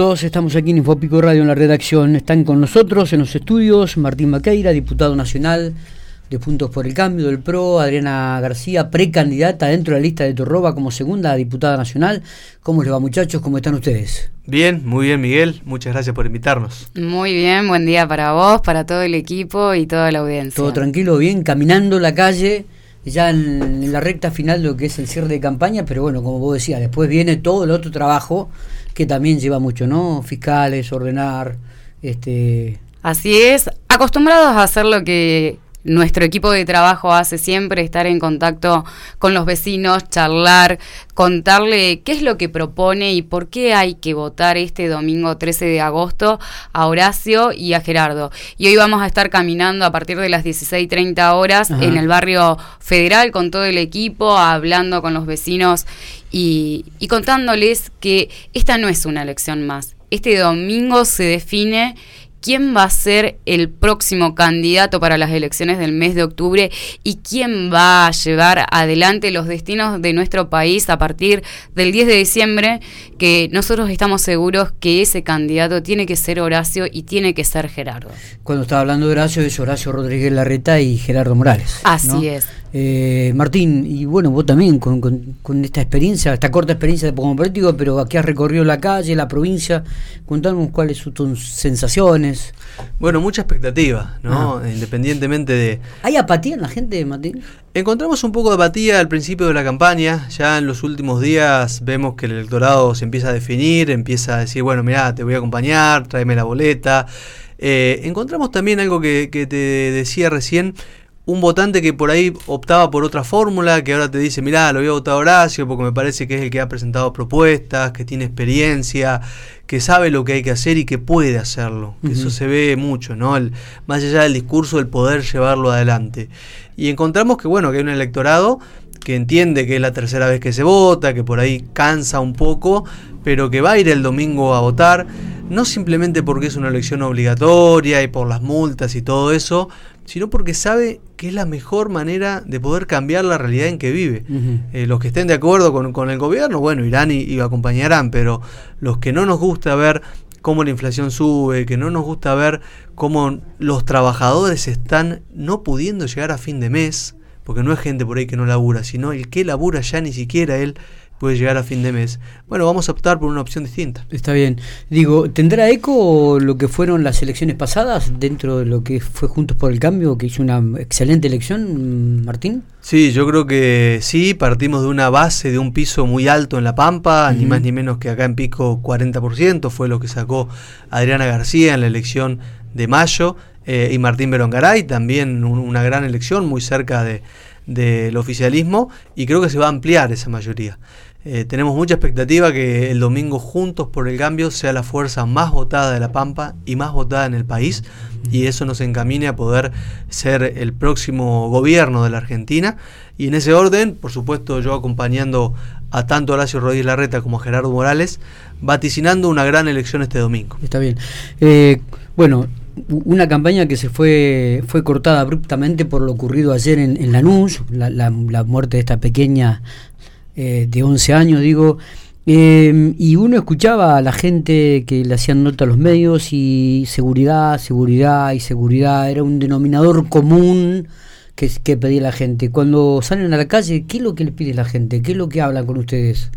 Todos estamos aquí en Infopico Radio en la redacción. Están con nosotros en los estudios Martín Maqueira, diputado nacional de Puntos por el Cambio del PRO, Adriana García, precandidata dentro de la lista de Torroba como segunda diputada nacional. ¿Cómo les va muchachos? ¿Cómo están ustedes? Bien, muy bien Miguel, muchas gracias por invitarnos. Muy bien, buen día para vos, para todo el equipo y toda la audiencia. Todo tranquilo, bien, caminando la calle, ya en, la recta final lo que es el cierre de campaña, pero bueno, como vos decías, después viene todo el otro trabajo que también lleva mucho, ¿no? Fiscales, ordenar, este... Así es, acostumbrados a hacer lo que nuestro equipo de trabajo hace siempre estar en contacto con los vecinos, charlar, contarle qué es lo que propone y por qué hay que votar este domingo 13 de agosto a Horacio y a Gerardo. Y hoy vamos a estar caminando a partir de las 16.30 horas en el barrio federal con todo el equipo, hablando con los vecinos y, y contándoles que esta no es una elección más. Este domingo se define quién va a ser el próximo candidato para las elecciones del mes de octubre y quién va a llevar adelante los destinos de nuestro país a partir del 10 de diciembre, que nosotros estamos seguros que ese candidato tiene que ser Horacio y tiene que ser Gerardo. Cuando estaba hablando de Horacio es Horacio Rodríguez Larreta y Gerardo Morales. Así es. Eh, Martín, y bueno, vos también con, con, esta experiencia, esta corta experiencia de como político, pero aquí has recorrido la calle, la provincia, contanos cuáles son tus sensaciones. Bueno, mucha expectativa, ¿no? Ah. Independientemente de... ¿Hay apatía en la gente, Martín? Encontramos un poco de apatía al principio de la campaña, ya en los últimos días vemos que el electorado se empieza a definir, empieza a decir, bueno, mira, te voy a acompañar, tráeme la boleta. Eh, encontramos también algo que, que te decía recién, un votante que por ahí optaba por otra fórmula, que ahora te dice, mirá, lo voy a votar a Horacio porque me parece que es el que ha presentado propuestas, que tiene experiencia, que sabe lo que hay que hacer y que puede hacerlo. Eso se ve mucho, ¿no? El, más allá del discurso, el poder llevarlo adelante. Y encontramos que, bueno, que hay un electorado que entiende que es la tercera vez que se vota, que por ahí cansa un poco, pero que va a ir el domingo a votar, no simplemente porque es una elección obligatoria y por las multas y todo eso, sino porque sabe que es la mejor manera de poder cambiar la realidad en que vive. Eh, los que estén de acuerdo con, el gobierno, bueno, irán y, y, acompañarán, pero los que no nos gusta ver cómo la inflación sube, que no nos gusta ver cómo los trabajadores están no pudiendo llegar a fin de mes, porque no es gente por ahí que no labura, sino el que labura ya ni siquiera él puede llegar a fin de mes. Bueno, vamos a optar por una opción distinta. Está bien. Digo, ¿tendrá eco lo que fueron las elecciones pasadas dentro de lo que fue Juntos por el Cambio, que hizo una excelente elección, Martín? Sí, yo creo que sí, partimos de una base, de un piso muy alto en La Pampa, ni más ni menos que acá en Pico 40%, fue lo que sacó Adriana García en la elección de mayo, eh, y Martín Berongaray, también una gran elección muy cerca de del oficialismo y creo que se va a ampliar esa mayoría. Eh, tenemos mucha expectativa que el domingo Juntos por el Cambio sea la fuerza más votada de La Pampa y más votada en el país y eso nos encamine a poder ser el próximo gobierno de la Argentina. Y en ese orden, por supuesto, yo acompañando a tanto Horacio Rodríguez Larreta como a Gerardo Morales, vaticinando una gran elección este domingo. Está bien. Eh, bueno, una campaña que se fue fue cortada abruptamente por lo ocurrido ayer en, en Lanús, la, la, muerte de esta pequeña eh, de 11 años, digo, eh, y uno escuchaba a la gente que le hacían nota a los medios y seguridad, seguridad y seguridad, era un denominador común que, que pedía la gente. Cuando salen a la calle, ¿qué es lo que le pide la gente? ¿Qué es lo que hablan con ustedes?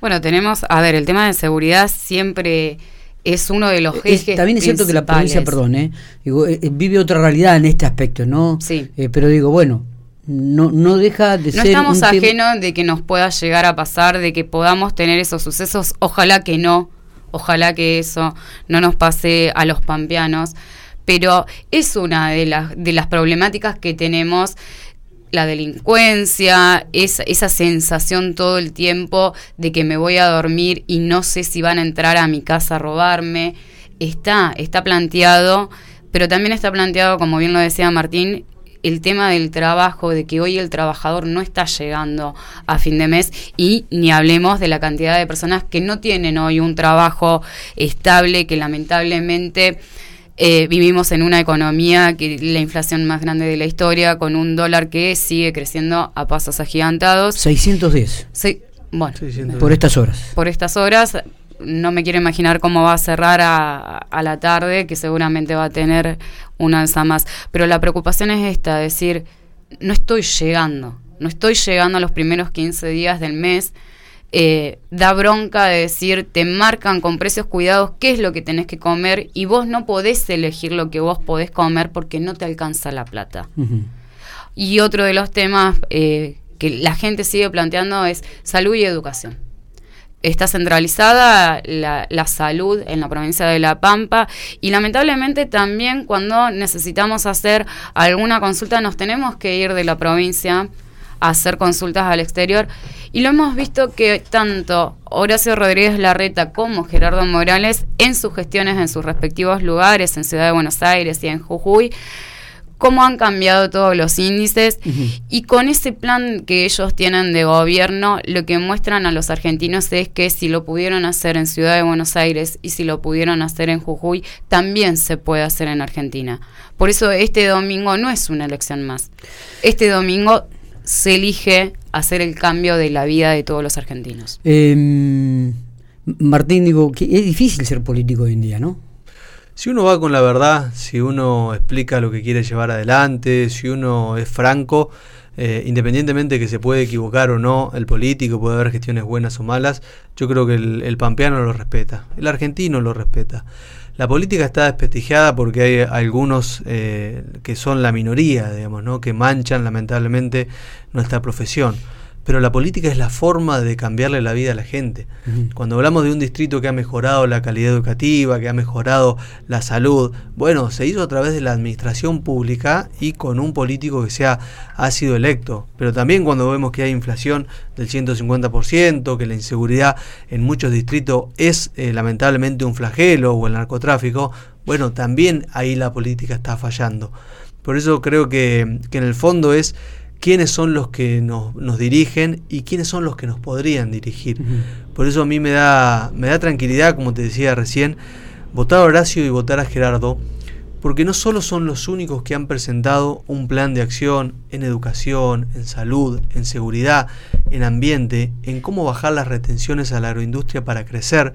Bueno, tenemos, a ver, el tema de seguridad siempre es uno de los ejes. también es cierto que la provincia, perdón, eh, digo, eh, eh, vive otra realidad en este aspecto, ¿no? Sí. pero digo, bueno, no, no deja de ser. No estamos ajenos de que nos pueda llegar a pasar, de que podamos tener esos sucesos. Ojalá que no, ojalá que eso no nos pase a los pampeanos. Pero es una de las, de las problemáticas que tenemos la delincuencia, esa, esa sensación todo el tiempo de que me voy a dormir y no sé si van a entrar a mi casa a robarme, está, está planteado, pero también está planteado, como bien lo decía Martín, el tema del trabajo, de que hoy el trabajador no está llegando a fin de mes y ni hablemos de la cantidad de personas que no tienen hoy un trabajo estable, que lamentablemente eh, vivimos en una economía que la inflación más grande de la historia, con un dólar que sigue creciendo a pasos agigantados. 610. Sí, bueno, por estas horas. Por estas horas, no me quiero imaginar cómo va a cerrar a, a, la tarde, que seguramente va a tener una alza más. Pero la preocupación es esta, decir, no estoy llegando, no estoy llegando a los primeros 15 días del mes. Eh, da bronca de decir, te marcan con precios cuidados qué es lo que tenés que comer y vos no podés elegir lo que vos podés comer porque no te alcanza la plata. Y otro de los temas eh, que la gente sigue planteando es salud y educación está centralizada la, salud en la provincia de La Pampa y lamentablemente también cuando necesitamos hacer alguna consulta nos tenemos que ir de la provincia a hacer consultas al exterior. Y lo hemos visto que tanto Horacio Rodríguez Larreta como Gerardo Morales en sus gestiones en sus respectivos lugares en Ciudad de Buenos Aires y en Jujuy cómo han cambiado todos los índices y con ese plan que ellos tienen de gobierno, lo que muestran a los argentinos es que si lo pudieron hacer en Ciudad de Buenos Aires y si lo pudieron hacer en Jujuy, también se puede hacer en Argentina. Por eso este domingo no es una elección más. Este domingo se elige hacer el cambio de la vida de todos los argentinos. Em, Martín, digo, que es difícil ser político hoy en día, ¿no? Si uno va con la verdad, si uno explica lo que quiere llevar adelante, si uno es franco, eh, independientemente que se puede equivocar o no el político, puede haber gestiones buenas o malas, yo creo que el, pampeano lo respeta, el argentino lo respeta. La política está desprestigiada porque hay algunos eh, que son la minoría, digamos, ¿no? que manchan lamentablemente nuestra profesión pero la política es la forma de cambiarle la vida a la gente. Cuando hablamos de un distrito que ha mejorado la calidad educativa, que ha mejorado la salud, bueno, se hizo a través de la administración pública y con un político que sea, ha sido electo. Pero también cuando vemos que hay inflación del 150%, que la inseguridad en muchos distritos es eh, lamentablemente un flagelo o el narcotráfico, bueno, también ahí la política está fallando. Por eso creo que, que en el fondo es quiénes son los que nos, nos, dirigen y quiénes son los que nos podrían dirigir. Por eso a mí me da, me da tranquilidad, como te decía recién, votar a Horacio y votar a Gerardo, porque no solo son los únicos que han presentado un plan de acción en educación, en salud, en seguridad, en ambiente, en cómo bajar las retenciones a la agroindustria para crecer,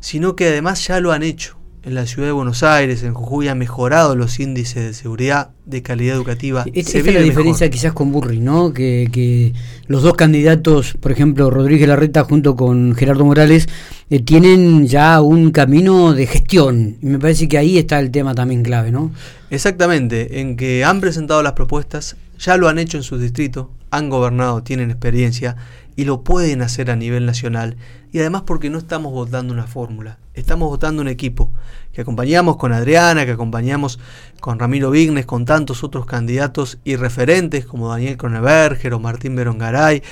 sino que además ya lo han hecho en la ciudad de Buenos Aires, en Jujuy, ha mejorado los índices de seguridad, de calidad educativa. Esta es la diferencia quizás con Burri, ¿no? Que, los dos candidatos, por ejemplo, Rodríguez Larreta junto con Gerardo Morales, eh, tienen ya un camino de gestión. Y me parece que ahí está el tema también clave, ¿no? Exactamente, en que han presentado las propuestas, ya lo han hecho en sus distritos, han gobernado, tienen experiencia y lo pueden hacer a nivel nacional. Y además porque no estamos votando una fórmula, estamos votando un equipo que acompañamos con Adriana, que acompañamos con Ramiro Vignes, con tantos otros candidatos y referentes como Daniel Cronenberger o Martín Berongaray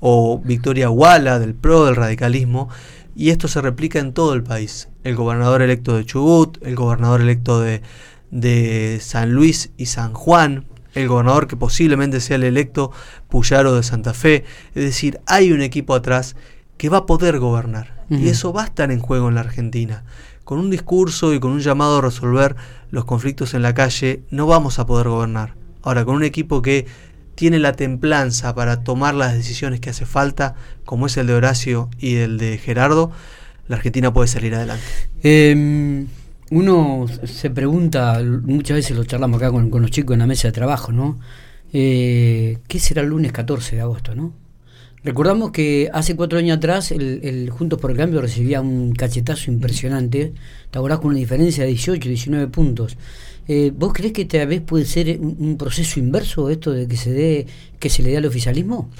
o Victoria Huala del PRO del radicalismo. Y esto se replica en todo el país. El gobernador electo de Chubut, el gobernador electo de, de San Luis y San Juan, el gobernador que posiblemente sea el electo Puyaro de Santa Fe. Es decir, hay un equipo atrás que va a poder gobernar. Y eso va a estar en juego en la Argentina. Con un discurso y con un llamado a resolver los conflictos en la calle, no vamos a poder gobernar. Ahora, con un equipo que tiene la templanza para tomar las decisiones que hace falta, como es el de Horacio y el de Gerardo, la Argentina puede salir adelante. Em, uno se pregunta, muchas veces lo charlamos acá con, los chicos en la mesa de trabajo, ¿no? Eh, ¿Qué será el lunes 14 de agosto, no? Recordamos que hace cuatro años atrás el, Juntos por el Cambio recibía un cachetazo impresionante, te con una diferencia de 18, 19 puntos. Eh, ¿Vos crees que tal vez puede ser un, proceso inverso esto de que se dé, que se le dé al oficialismo?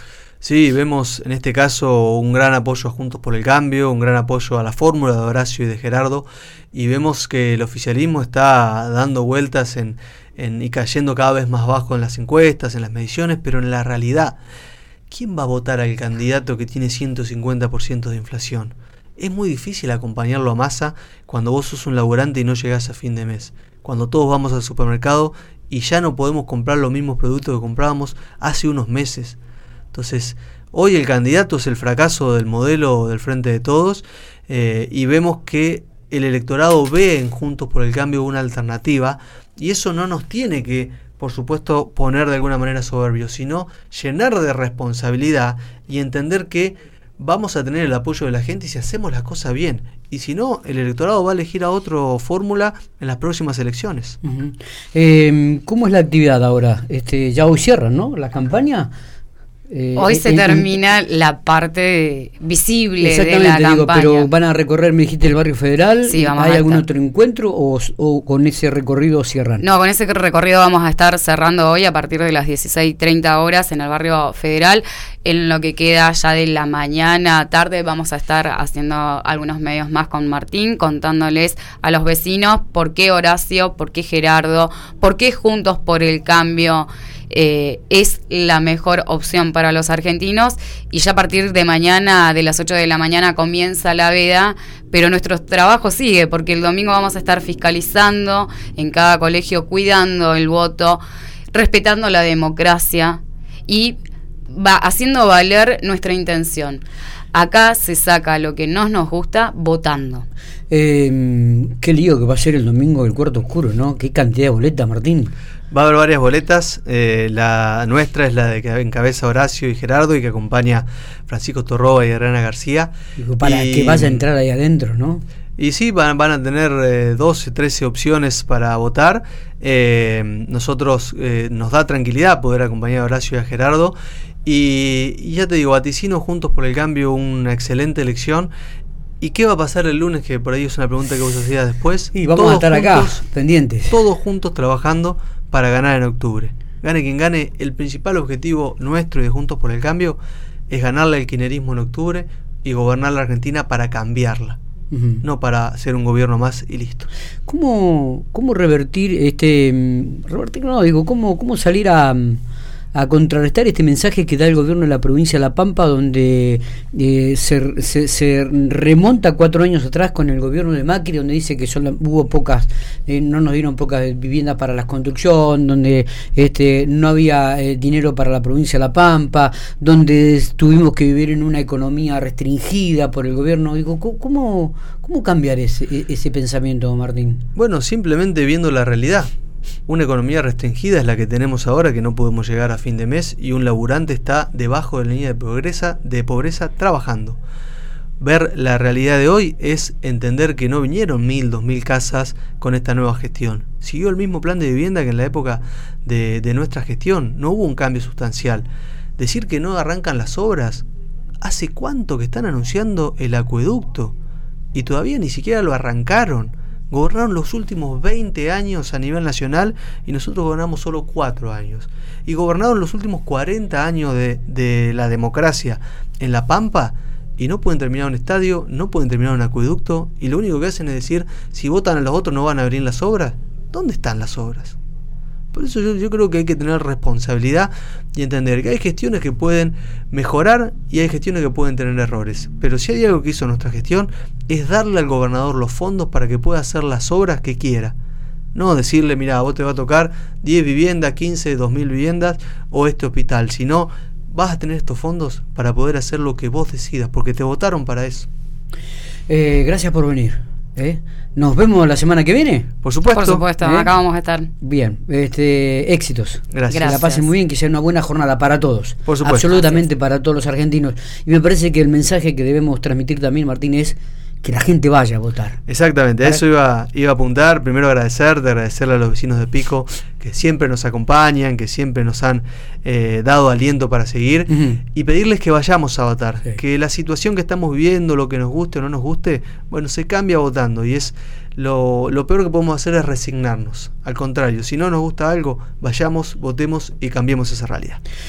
Sí, vemos en este caso un gran apoyo a Juntos por el Cambio, un gran apoyo a la fórmula de Horacio y de Gerardo, y vemos que el oficialismo está dando vueltas en, y cayendo cada vez más bajo en las encuestas, en las mediciones, pero en la realidad, ¿quién va a votar al candidato que tiene 150% de inflación? Es muy difícil acompañarlo a masa cuando vos sos un laburante y no llegás a fin de mes. Cuando todos vamos al supermercado y ya no podemos comprar los mismos productos que comprábamos hace unos meses. Entonces, hoy el candidato es el fracaso del modelo del Frente de Todos eh, y vemos que el electorado ve en Juntos por el Cambio una alternativa y eso no nos tiene que, por supuesto, poner de alguna manera soberbios, sino llenar de responsabilidad y entender que vamos a tener el apoyo de la gente si hacemos las cosas bien. Y si no, el electorado va a elegir a otra fórmula en las próximas elecciones. Em, ¿Cómo es la actividad ahora? Este, ya hoy cierran, ¿no? La campaña. Eh, Hoy se termina la parte visible de la digo, pero van a recorrer, me dijiste, el barrio federal. Sí, vamos ¿Hay algún otro encuentro o, con ese recorrido cierran? No, con ese recorrido vamos a estar cerrando hoy a partir de las 16.30 horas en el barrio federal. En lo que queda ya de la mañana, tarde, vamos a estar haciendo algunos medios más con Martín, contándoles a los vecinos por qué Horacio, por qué Gerardo, por qué Juntos por el Cambio. Eh, es la mejor opción para los argentinos y ya a partir de mañana, de las 8 de la mañana, comienza la veda, pero nuestro trabajo sigue porque el domingo vamos a estar fiscalizando en cada colegio, cuidando el voto, respetando la democracia y va haciendo valer nuestra intención. Acá se saca lo que no nos gusta votando. Eh, qué lío que va a ser el domingo del cuarto oscuro, ¿no? Qué cantidad de boletas, Martín. Va a haber varias boletas. Eh, la nuestra es la de que encabeza Horacio y Gerardo y que acompaña Francisco Torroba y Herrera García. para que vaya a entrar ahí adentro, ¿no? Y sí, van, van a tener eh, 12, 13 opciones para votar. Eh, nosotros eh, nos da tranquilidad poder acompañar a Horacio y a Gerardo. Y, ya te digo, vaticino juntos por el cambio una excelente elección. ¿Y qué va a pasar el lunes? Que por ahí es una pregunta que vos hacías después. Y vamos a estar acá, pendientes. Todos juntos trabajando para ganar en octubre. Gane quien gane, el principal objetivo nuestro y de Juntos por el Cambio es ganarle al kirchnerismo en octubre y gobernar la Argentina para cambiarla. No para ser un gobierno más y listo. ¿Cómo, cómo revertir este. Mm, revertir, no, digo, cómo, cómo salir a. A contrarrestar este mensaje que da el gobierno de la provincia de La Pampa, donde eh, se, remonta cuatro años atrás con el gobierno de Macri, donde dice que solo hubo pocas, eh, no nos dieron pocas viviendas para la construcción, donde este, no había eh, dinero para la provincia de La Pampa, donde tuvimos que vivir en una economía restringida por el gobierno. Digo, ¿cómo, cómo cambiar ese, e, ese pensamiento, Martín? Bueno, simplemente viendo la realidad. Una economía restringida es la que tenemos ahora, que no podemos llegar a fin de mes, y un laburante está debajo de la línea de pobreza, de pobreza trabajando. Ver la realidad de hoy es entender que no vinieron mil, dos mil casas con esta nueva gestión. Siguió el mismo plan de vivienda que en la época de, de nuestra gestión. No hubo un cambio sustancial. Decir que no arrancan las obras. ¿Hace cuánto que están anunciando el acueducto? Y todavía ni siquiera lo arrancaron gobernaron los últimos 20 años a nivel nacional y nosotros gobernamos solo 4 años. Y gobernaron los últimos 40 años de, la democracia en La Pampa y no pueden terminar un estadio, no pueden terminar un acueducto y lo único que hacen es decir, si votan a los otros no van a abrir las obras. ¿Dónde están las obras? Por eso yo, creo que hay que tener responsabilidad y entender que hay gestiones que pueden mejorar y hay gestiones que pueden tener errores. Pero si hay algo que hizo nuestra gestión es darle al gobernador los fondos para que pueda hacer las obras que quiera. No decirle, mira, vos te va a tocar 10 viviendas, 15, 2000 viviendas o este hospital, sino vas a tener estos fondos para poder hacer lo que vos decidas, porque te votaron para eso. Eh, gracias por venir. ¿Eh? ¿Nos vemos la semana que viene? Por supuesto. Por supuesto, ¿Eh? acá vamos a estar. Bien, este, éxitos. Gracias. Que la pasen muy bien, que sea una buena jornada para todos. Por supuesto. Absolutamente para todos los argentinos. Y me parece que el mensaje que debemos transmitir también, Martín, es que la gente vaya a votar. Exactamente, a eso iba, iba a apuntar. Primero agradecerte, agradecerle a los vecinos de Pico que siempre nos acompañan, que siempre nos han eh, dado aliento para seguir y pedirles que vayamos a votar. Que la situación que estamos viviendo, lo que nos guste o no nos guste, bueno, se cambia votando y es lo, lo peor que podemos hacer es resignarnos. Al contrario, si no nos gusta algo, vayamos, votemos y cambiemos esa realidad.